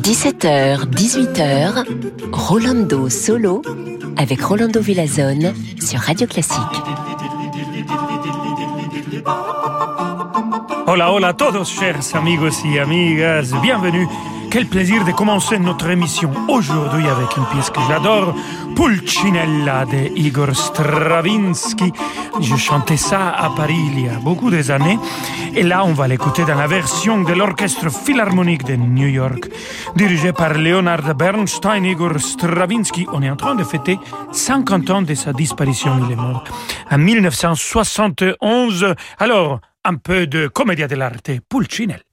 17h, 18h, Rolando Solo avec Rolando Villazone sur Radio Classique. Hola, hola a todos, chers amigos y amigas. Bienvenue quel plaisir de commencer notre émission aujourd'hui avec une pièce que j'adore, Pulcinella de Igor Stravinsky. Je chantais ça à Paris il y a beaucoup des années. Et là, on va l'écouter dans la version de l'Orchestre Philharmonique de New York, dirigé par Leonard Bernstein. Igor Stravinsky, on est en train de fêter 50 ans de sa disparition. Il est mort en 1971. Alors, un peu de commedia dell'arte, Pulcinella.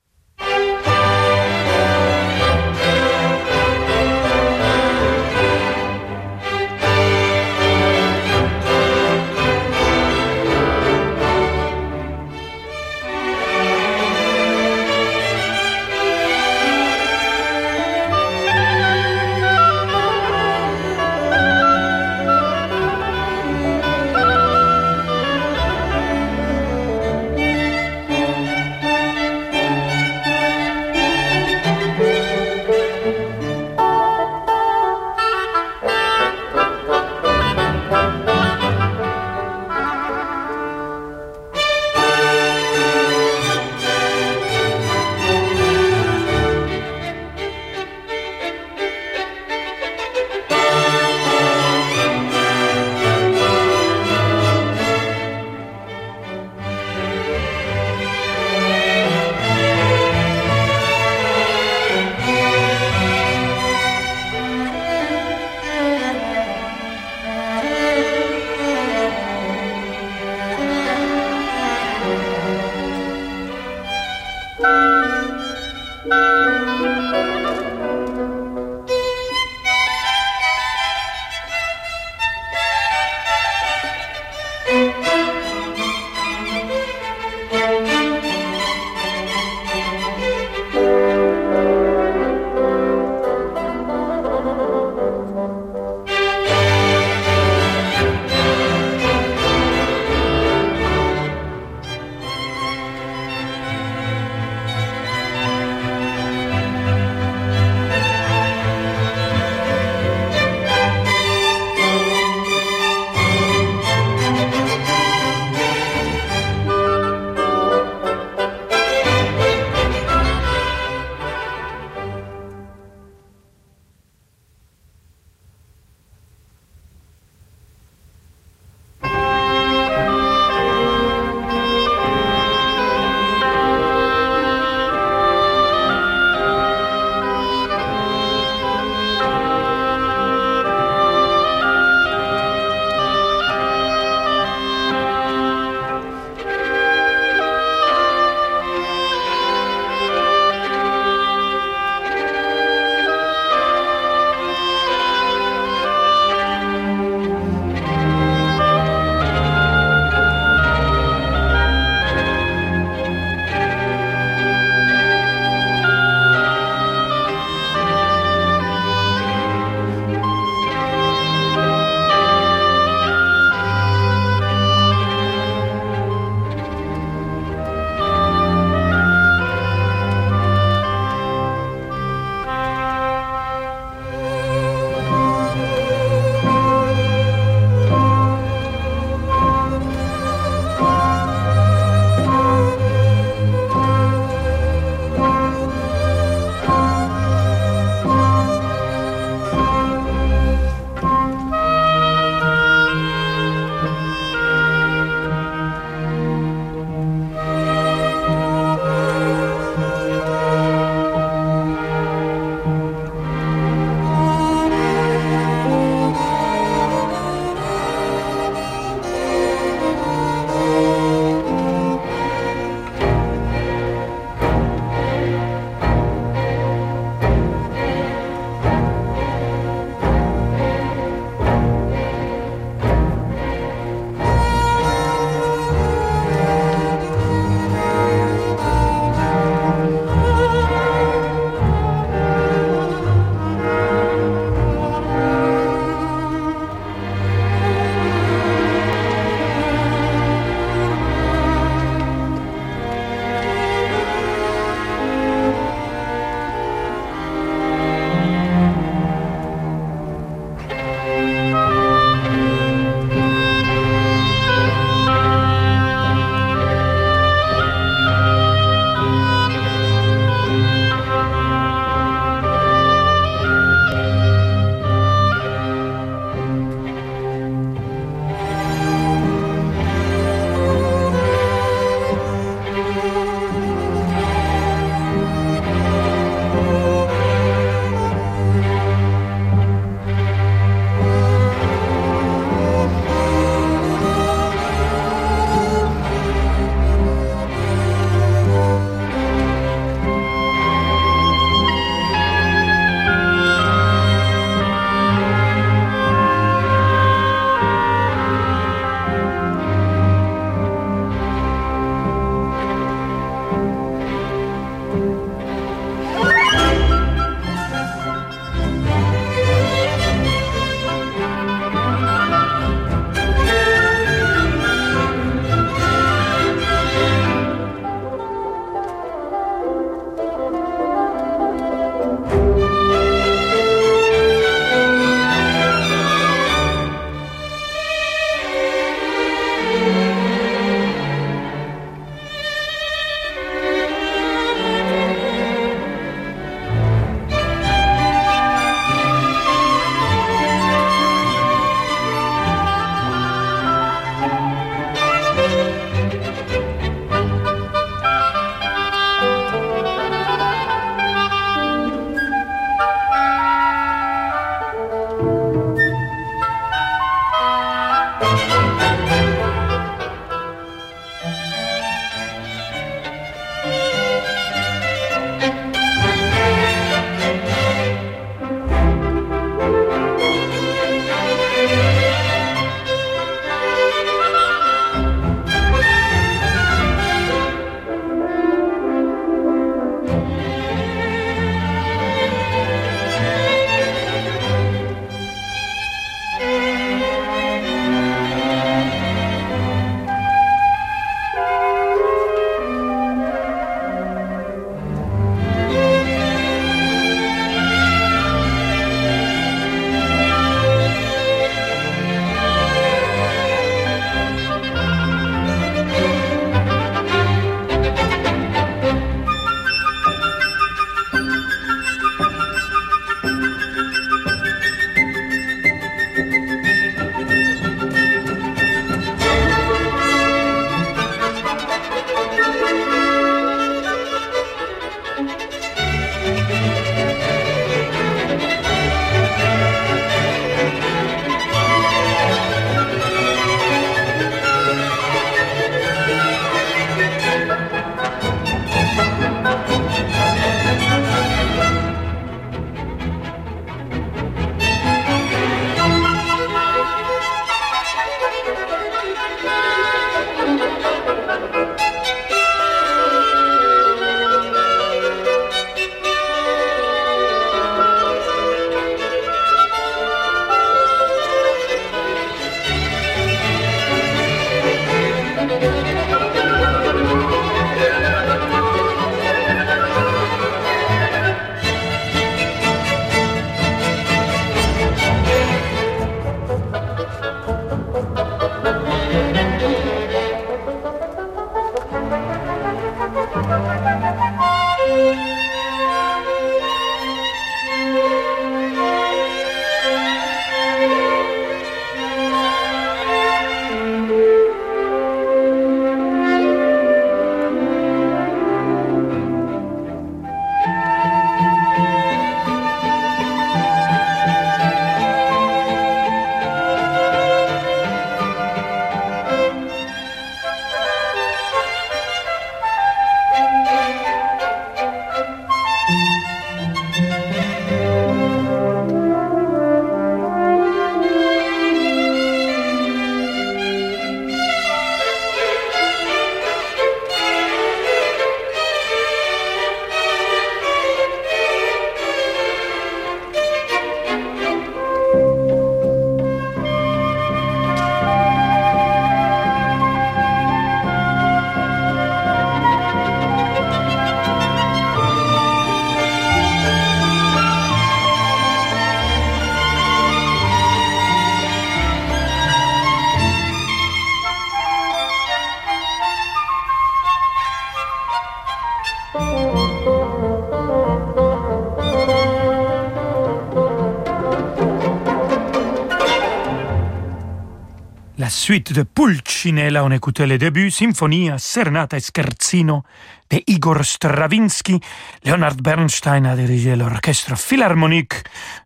Suite de Pulcinella, on écoutait les débuts, Symphonia, Serenata et Scherzino de Igor Stravinsky. Leonard Bernstein a dirigé l'orchestre philharmonique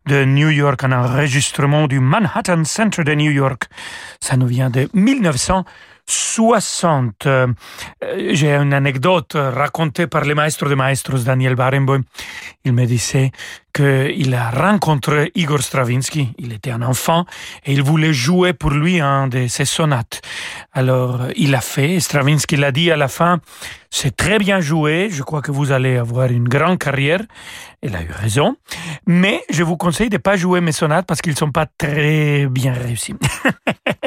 de New York, un enregistrement du Manhattan Center de New York. Ça nous vient de 1900. 60. Euh, j'ai une anecdote racontée par le maestro de maestros Daniel Barenboim. Il me disait qu'il a rencontré Igor Stravinsky, il était un enfant, et il voulait jouer pour lui un de ses sonates. Alors, il l'a fait, Stravinsky l'a dit à la fin, c'est très bien joué, je crois que vous allez avoir une grande carrière. Il a eu raison, mais je vous conseille de ne pas jouer mes sonates parce qu'ils ne sont pas très bien réussis.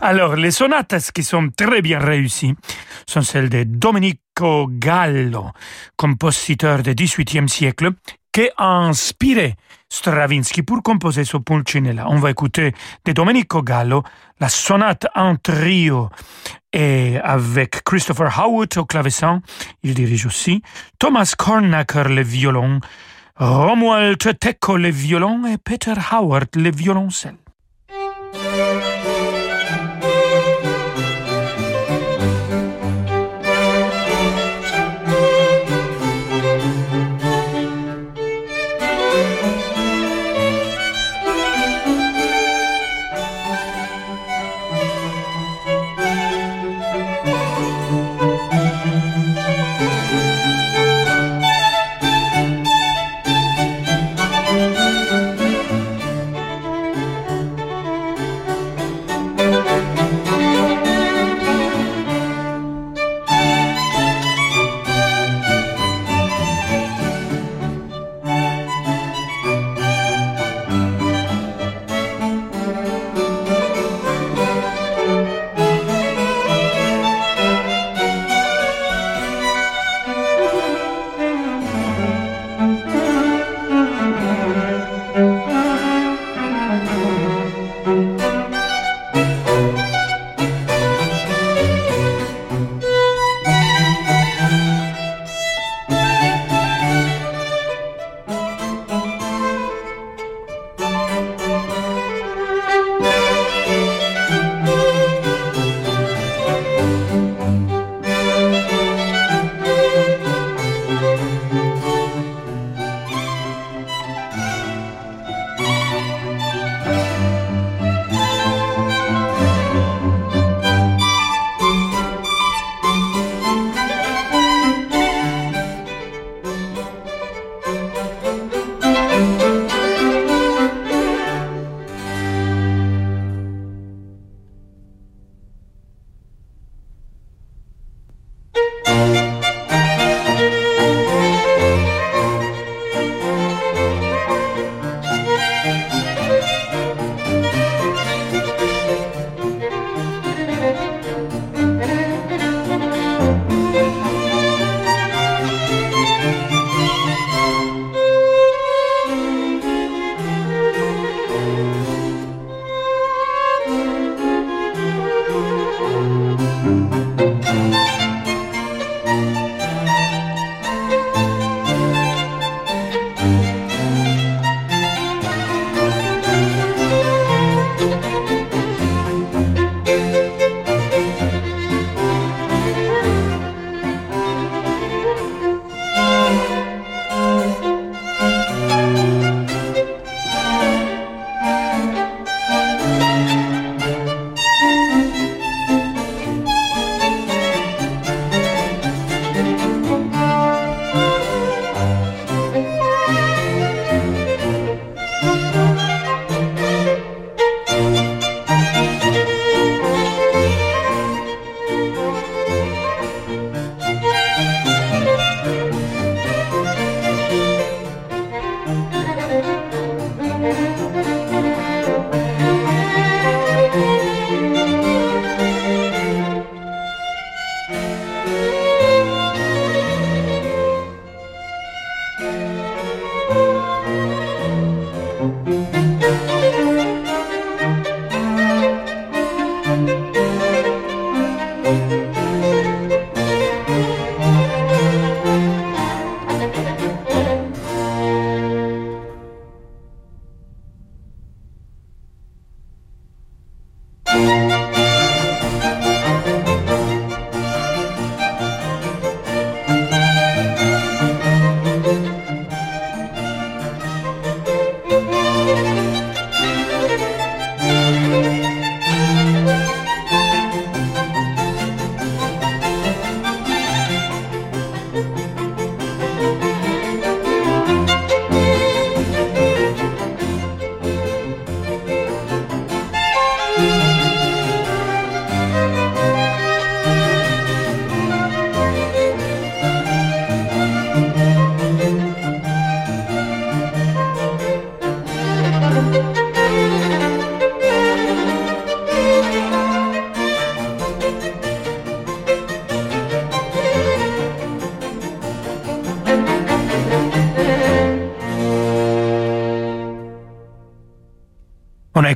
Alors, les sonates qui sont très bien réussies sont celles de Domenico Gallo, compositeur du XVIIIe siècle, qui a inspiré Stravinsky pour composer ce Pulcinella. On va écouter de Domenico Gallo la sonate en trio et avec Christopher Howard au clavecin, il dirige aussi, Thomas Kornacker le violon, Romuald Tecco le violon et Peter Howard le violoncelle.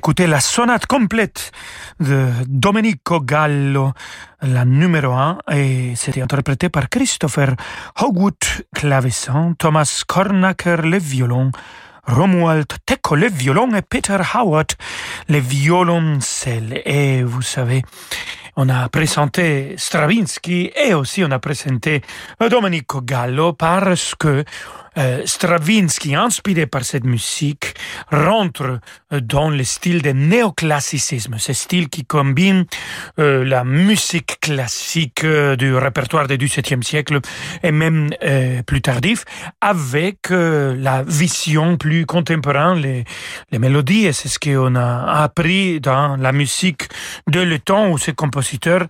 A écouté la sonate complète de Domenico Gallo, la numéro 1, et c'était interprété par Christopher Hogwood, clavecin, Thomas Kornacker, le violon, Romuald Tecco, le violon, et Peter Howard, le violoncelle. Et vous savez, on a présenté Stravinsky et aussi on a présenté Domenico Gallo parce que euh, Stravinsky, inspiré par cette musique, rentre euh, dans le style de néoclassicisme, ce style qui combine euh, la musique classique du répertoire du XVIIe siècle et même plus tardif avec la vision plus contemporaine, les, mélodies, et c'est ce qu'on a appris dans la musique de le temps où ces compositeurs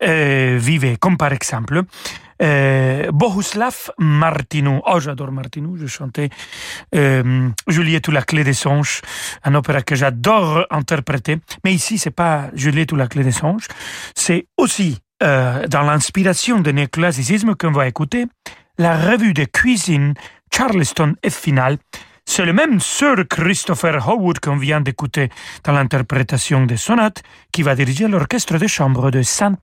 vivaient, comme par exemple euh, Bohuslav Martinou. Oh, j'adore Martinou. Je chantais euh, Juliette ou la clé des songes, un opéra que j'adore interpréter. Mais ici, c'est pas Juliette ou la clé des songes. C'est aussi euh, dans l'inspiration de néoclassicisme qu'on va écouter la revue de cuisine Charleston et Final. C'est le même Sir Christopher Howard qu'on vient d'écouter dans l'interprétation des sonates qui va diriger l'orchestre de chambre de Saint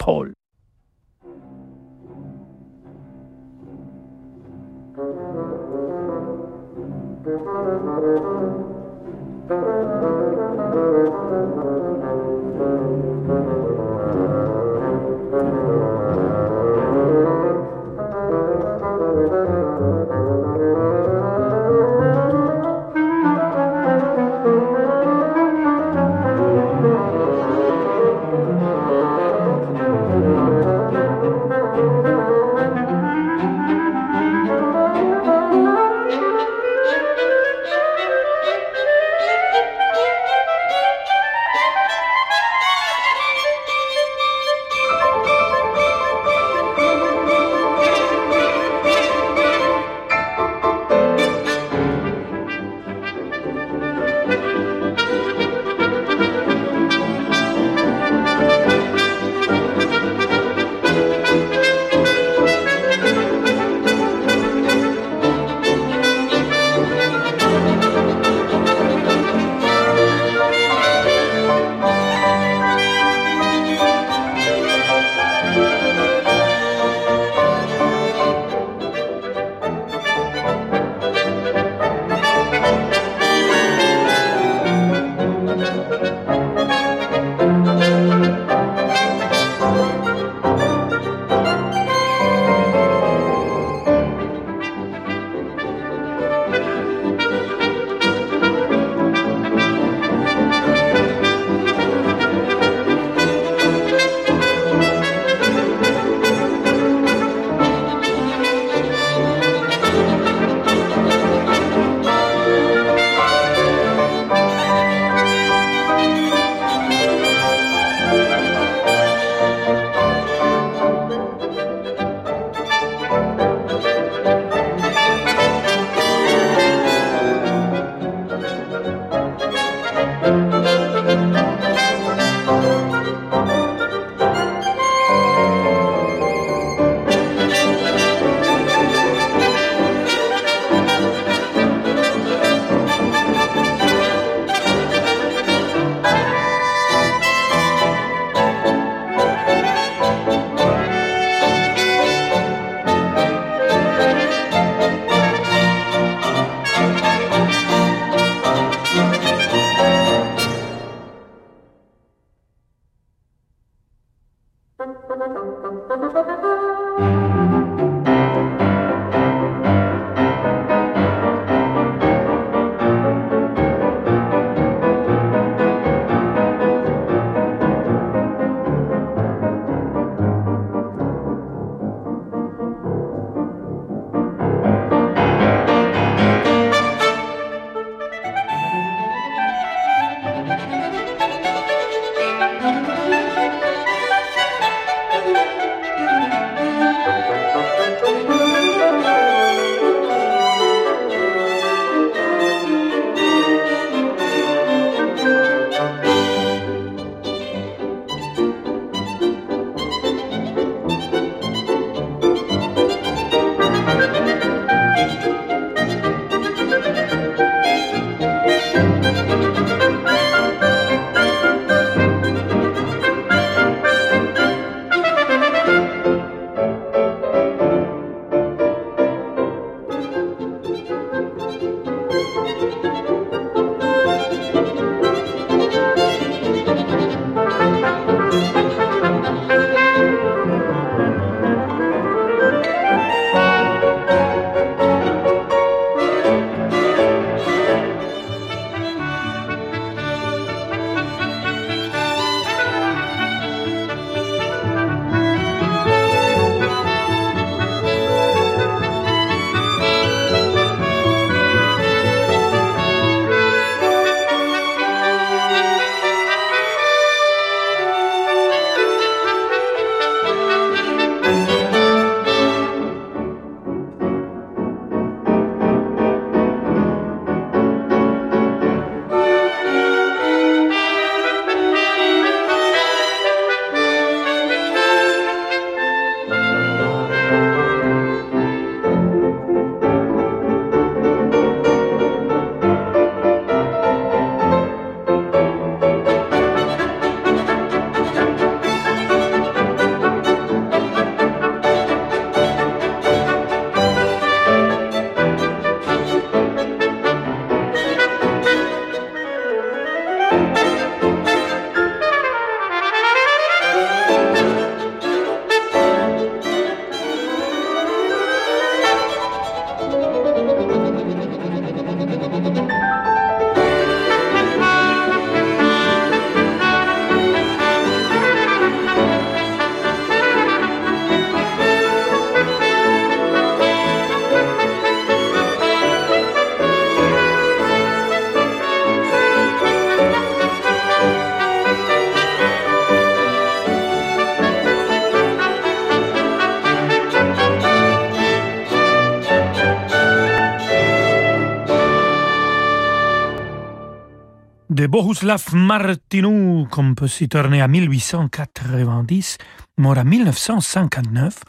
Bohuslav Martinou, compositeur né en 1890, mort en 1959.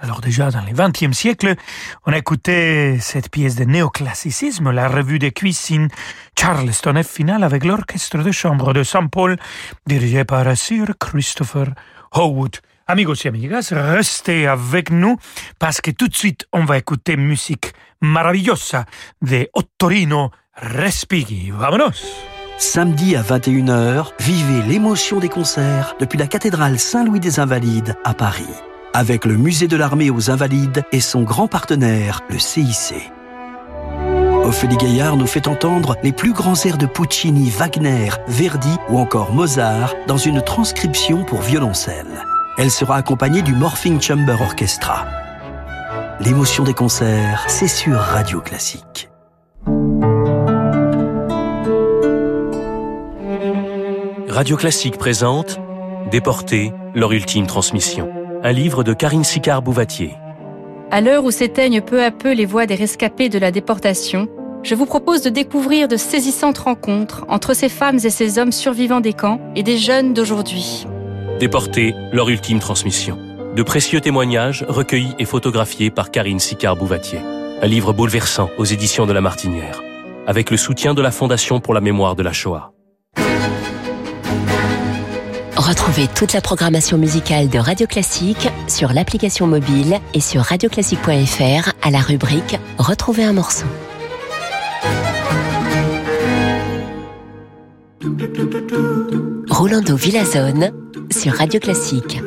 Alors déjà dans le XXe siècle, on a écouté cette pièce de néoclassicisme, la revue de cuisine Charleston F finale avec l'orchestre de chambre de Saint Paul, dirigé par Sir Christopher Howard. Amigos et amigas, restez avec nous parce que tout de suite on va écouter musique maravillosa de Ottorino Respighi. Vamonos! Samedi à 21h, vivez l'émotion des concerts depuis la cathédrale Saint-Louis des Invalides à Paris. Avec le musée de l'armée aux Invalides et son grand partenaire, le CIC. Ophélie Gaillard nous fait entendre les plus grands airs de Puccini, Wagner, Verdi ou encore Mozart dans une transcription pour violoncelle. Elle sera accompagnée du Morphing Chamber Orchestra. L'émotion des concerts, c'est sur Radio Classique. Radio Classique présente Déportés, leur ultime transmission. Un livre de Karine Sicard-Bouvatier. À l'heure où s'éteignent peu à peu les voix des rescapés de la déportation, je vous propose de découvrir de saisissantes rencontres entre ces femmes et ces hommes survivants des camps et des jeunes d'aujourd'hui. Déportés, leur ultime transmission. De précieux témoignages recueillis et photographiés par Karine Sicard-Bouvatier. Un livre bouleversant aux éditions de La Martinière, avec le soutien de la Fondation pour la mémoire de la Shoah. Retrouvez toute la programmation musicale de Radio Classique sur l'application mobile et sur radioclassique.fr à la rubrique Retrouver un morceau. Rolando Villazone sur Radio Classique.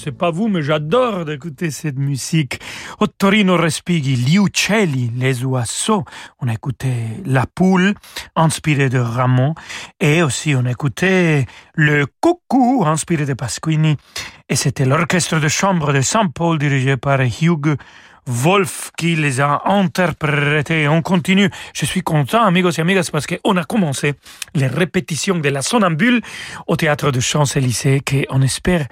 Sais pas vous, mais j'adore d'écouter cette musique. Ottorino Respighi, Gli uccelli, les oiseaux. On a écouté La poule, inspiré de Ramon. Et aussi, on a écouté Le coucou, inspiré de Pasquini. Et c'était l'orchestre de chambre de Saint-Paul dirigé par Hugh Wolf qui les a interprétés. On continue. Je suis content, amigos et amigas, parce qu'on a commencé les répétitions de la Sonambule au théâtre de Champs-Élysées, qu'on espère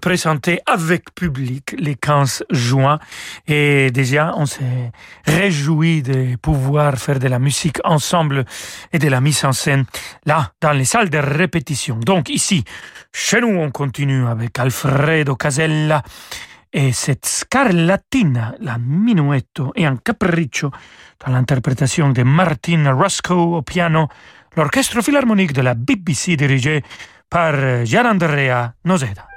présenter avec public les 15 juin. Et déjà, on s'est réjoui de pouvoir faire de la musique ensemble et de la mise en scène là, dans les salles de répétition. Donc ici, chez nous, on continue avec Alfredo Casella et cette scarlatina, la minuetto et un capriccio dans l'interprétation de Martin Roscoe au piano, l'orchestre philharmonique de la BBC dirigé par Gianandrea Noseda.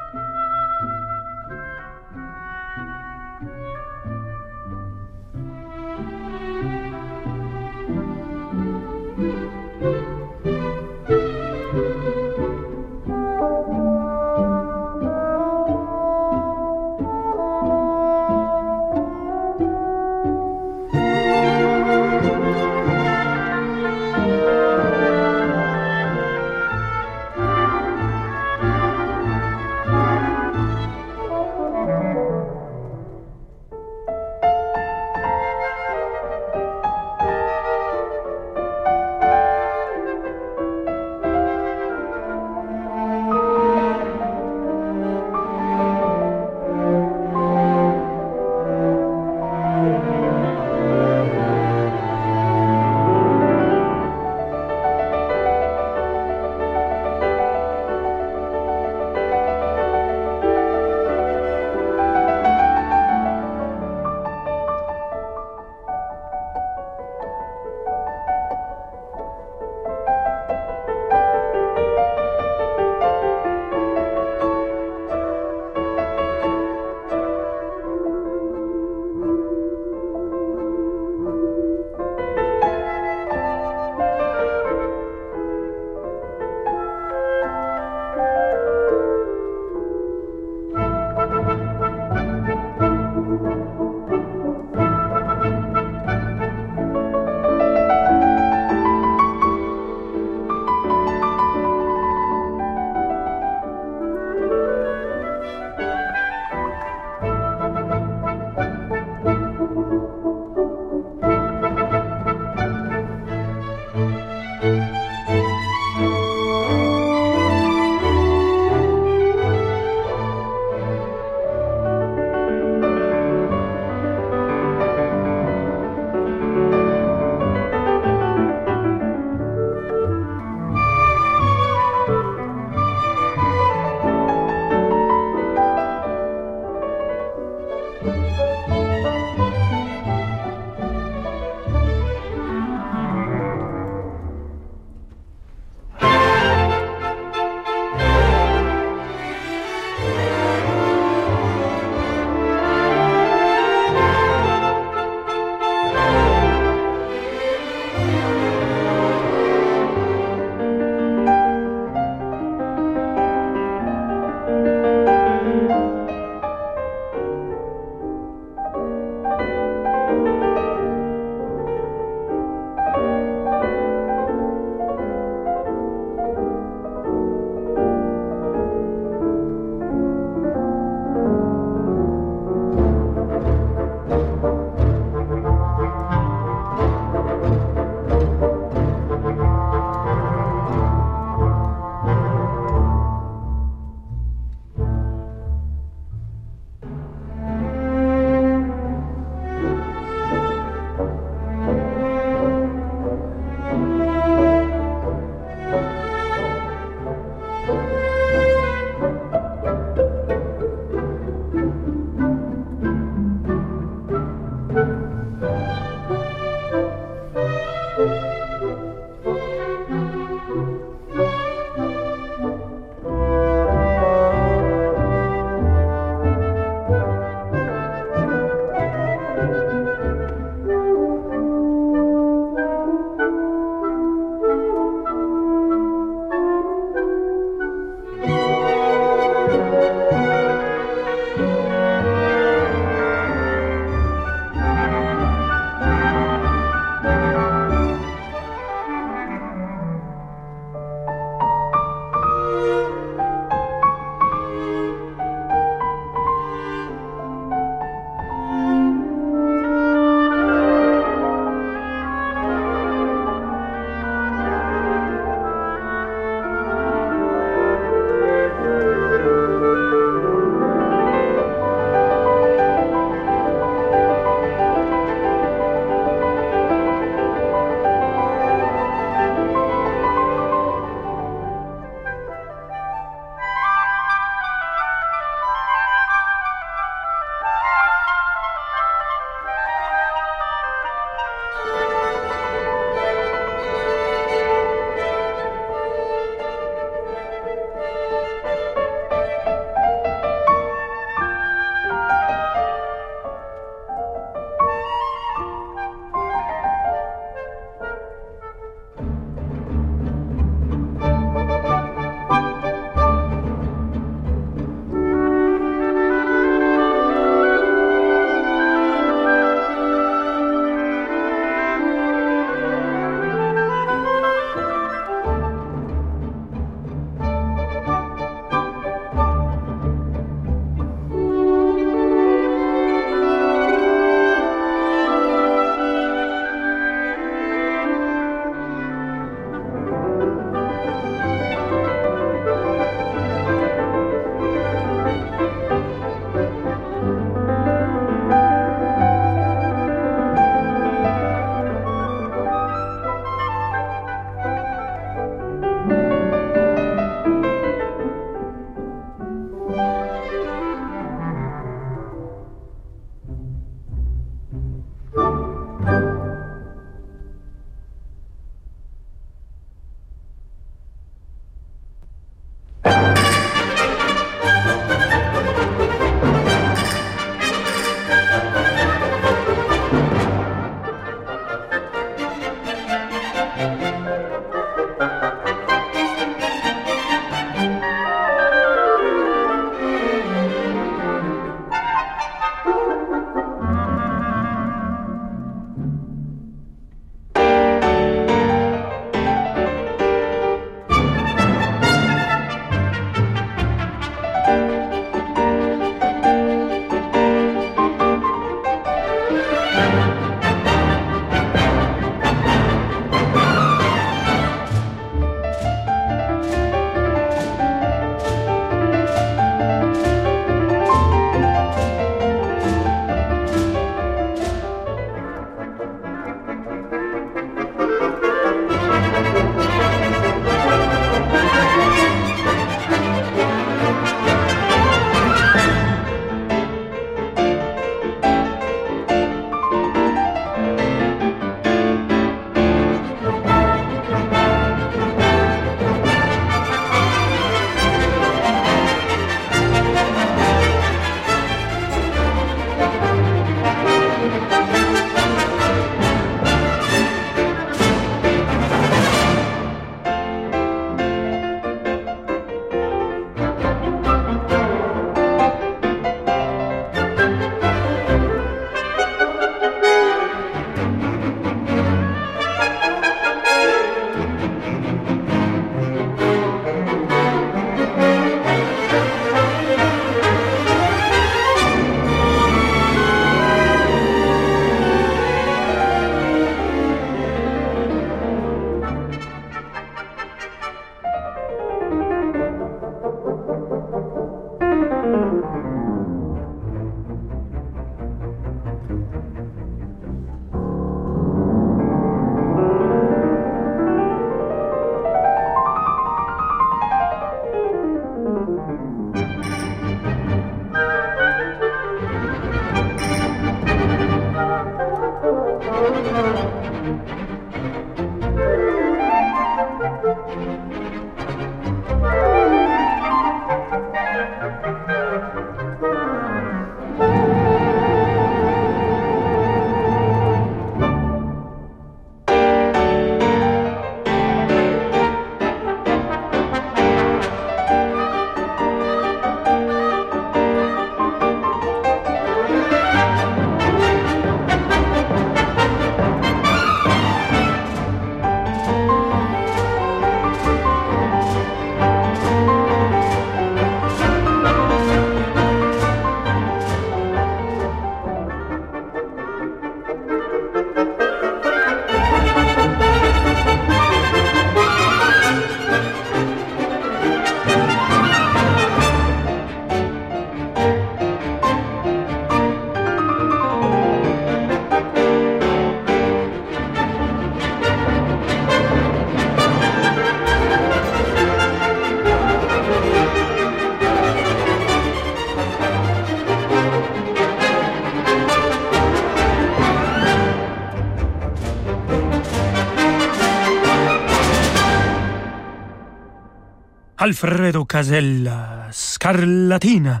Alfredo Casella, Scarlatina,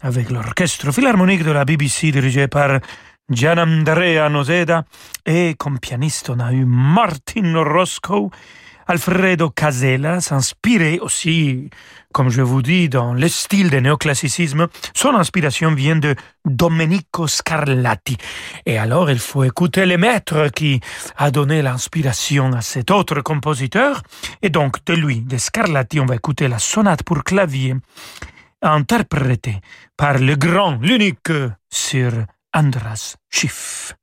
avec l'orchestre philharmonique de la BBC dirigé par Gianandrea Noseda et comme pianiste on Martin Roscoe. Alfredo Casella s'inspirait aussi, comme je vous dis, dans le style du néoclassicisme. Son inspiration vient de Domenico Scarlatti. Et alors, il faut écouter le maître qui a donné l'inspiration à cet autre compositeur. Et donc, de lui, de Scarlatti, on va écouter la sonate pour clavier, interprétée par le grand, l'unique Sir Andras Schiff.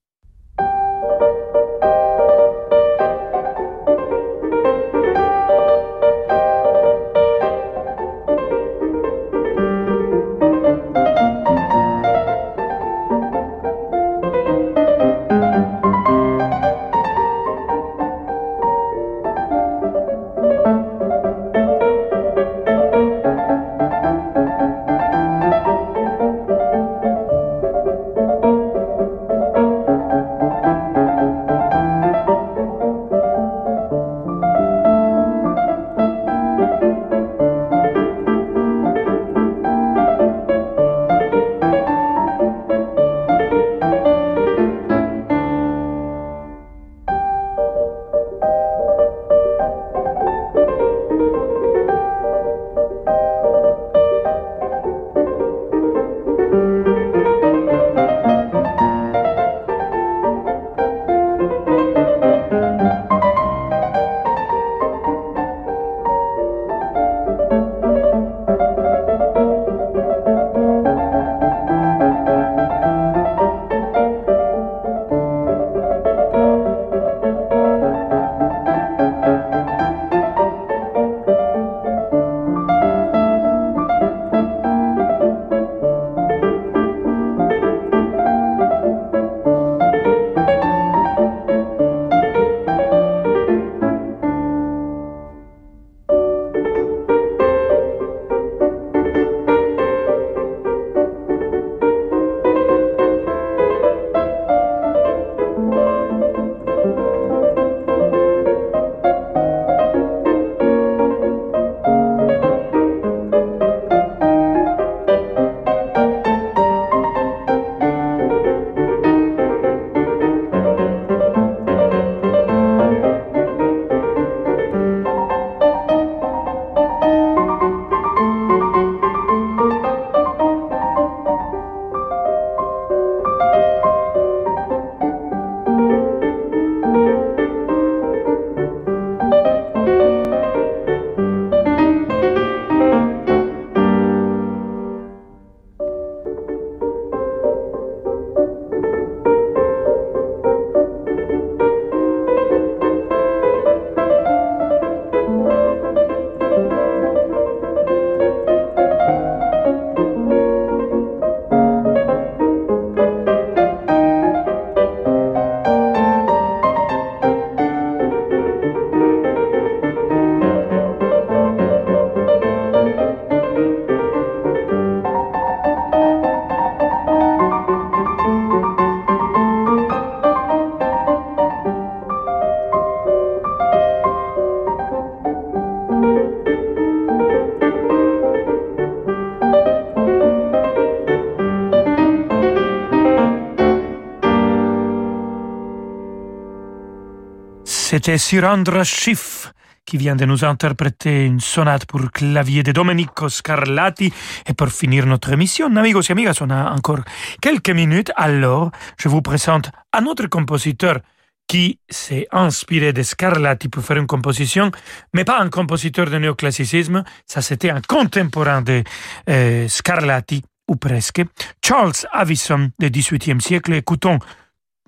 C'était Sirandra Schiff qui vient de nous interpréter une sonate pour clavier de Domenico Scarlatti. Et pour finir notre émission, amigos et amigas, on a encore quelques minutes. Alors, je vous présente un autre compositeur qui s'est inspiré de Scarlatti pour faire une composition, mais pas un compositeur de néoclassicisme. Ça, c'était un contemporain de euh, Scarlatti, ou presque. Charles Avison, du XVIIIe siècle. Écoutons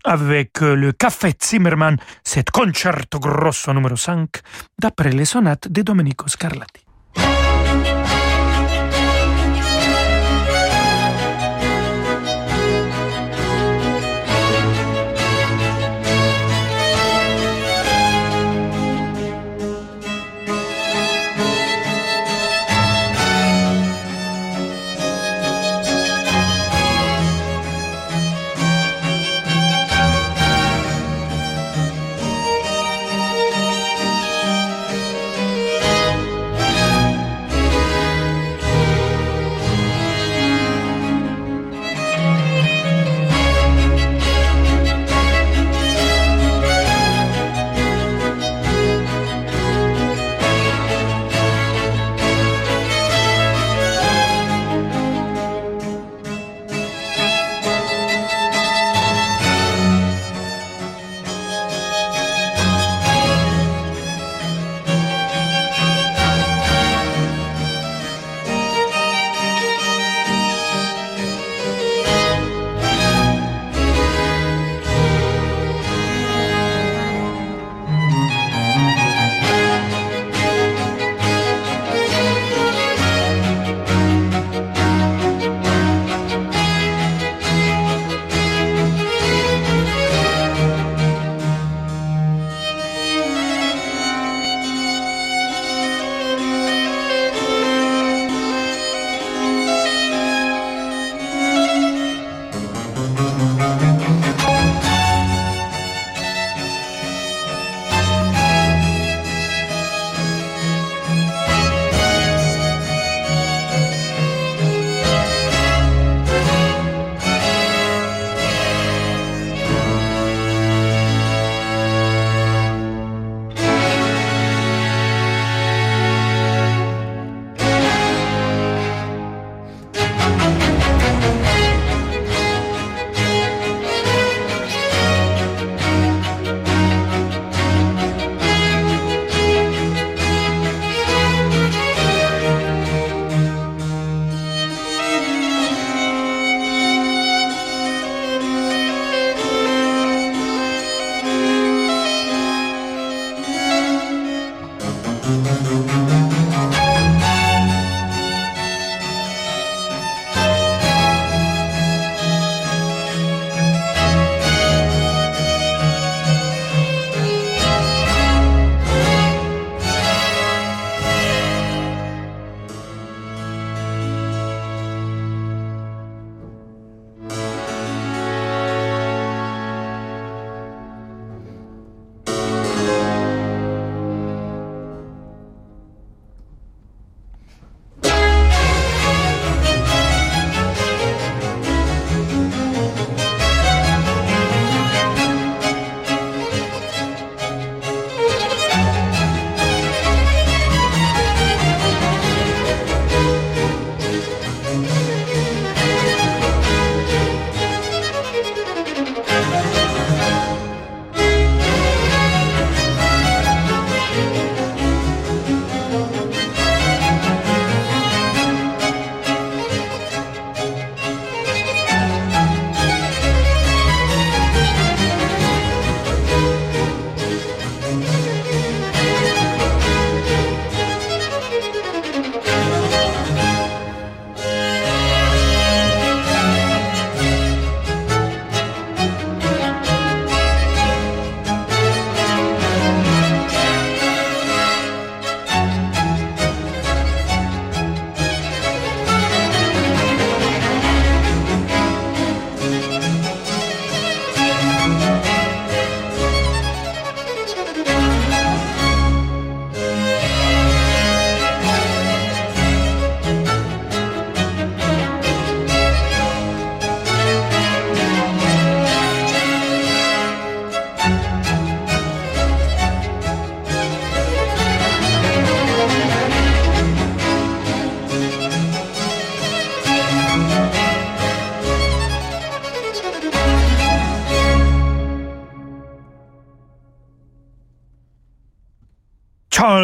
avec euh, le Café Zimmermann, cet concerto grosso numéro 5, d'après les sonates de Domenico Scarlatti.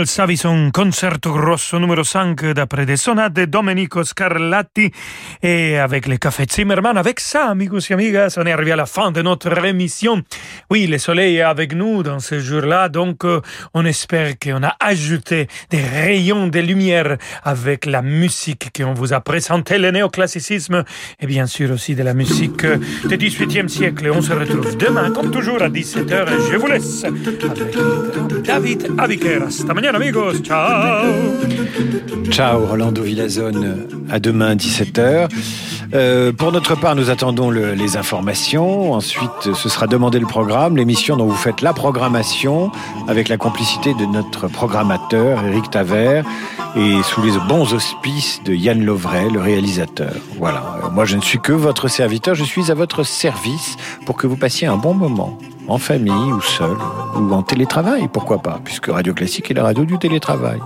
Charles Savison, concerto grosso numéro 5 d'après des sonates de Domenico Scarlatti et avec le café Zimmerman. Avec ça, amigos et amigas, on est arrivé à la fin de notre émission. Oui, le soleil est avec nous dans ce jour-là, donc euh, on espère qu'on a ajouté des rayons de lumière avec la musique qu'on vous a présentée, le néoclassicisme et bien sûr aussi de la musique du 18e siècle. On se retrouve demain, comme toujours, à 17h et je vous laisse avec David Aviqueras. Hasta mañana, Ciao. Ciao, Rolando Villazone. À demain, 17h. Euh, pour notre part, nous attendons le, les informations. Ensuite, ce sera demander le programme, l'émission dont vous faites la programmation, avec la complicité de notre programmateur, Eric Taver, et sous les bons auspices de Yann Lovray, le réalisateur. Voilà. Euh, moi, je ne suis que votre serviteur. Je suis à votre service pour que vous passiez un bon moment en famille ou seul, ou en télétravail, pourquoi pas, puisque Radio Classique est la radio du télétravail.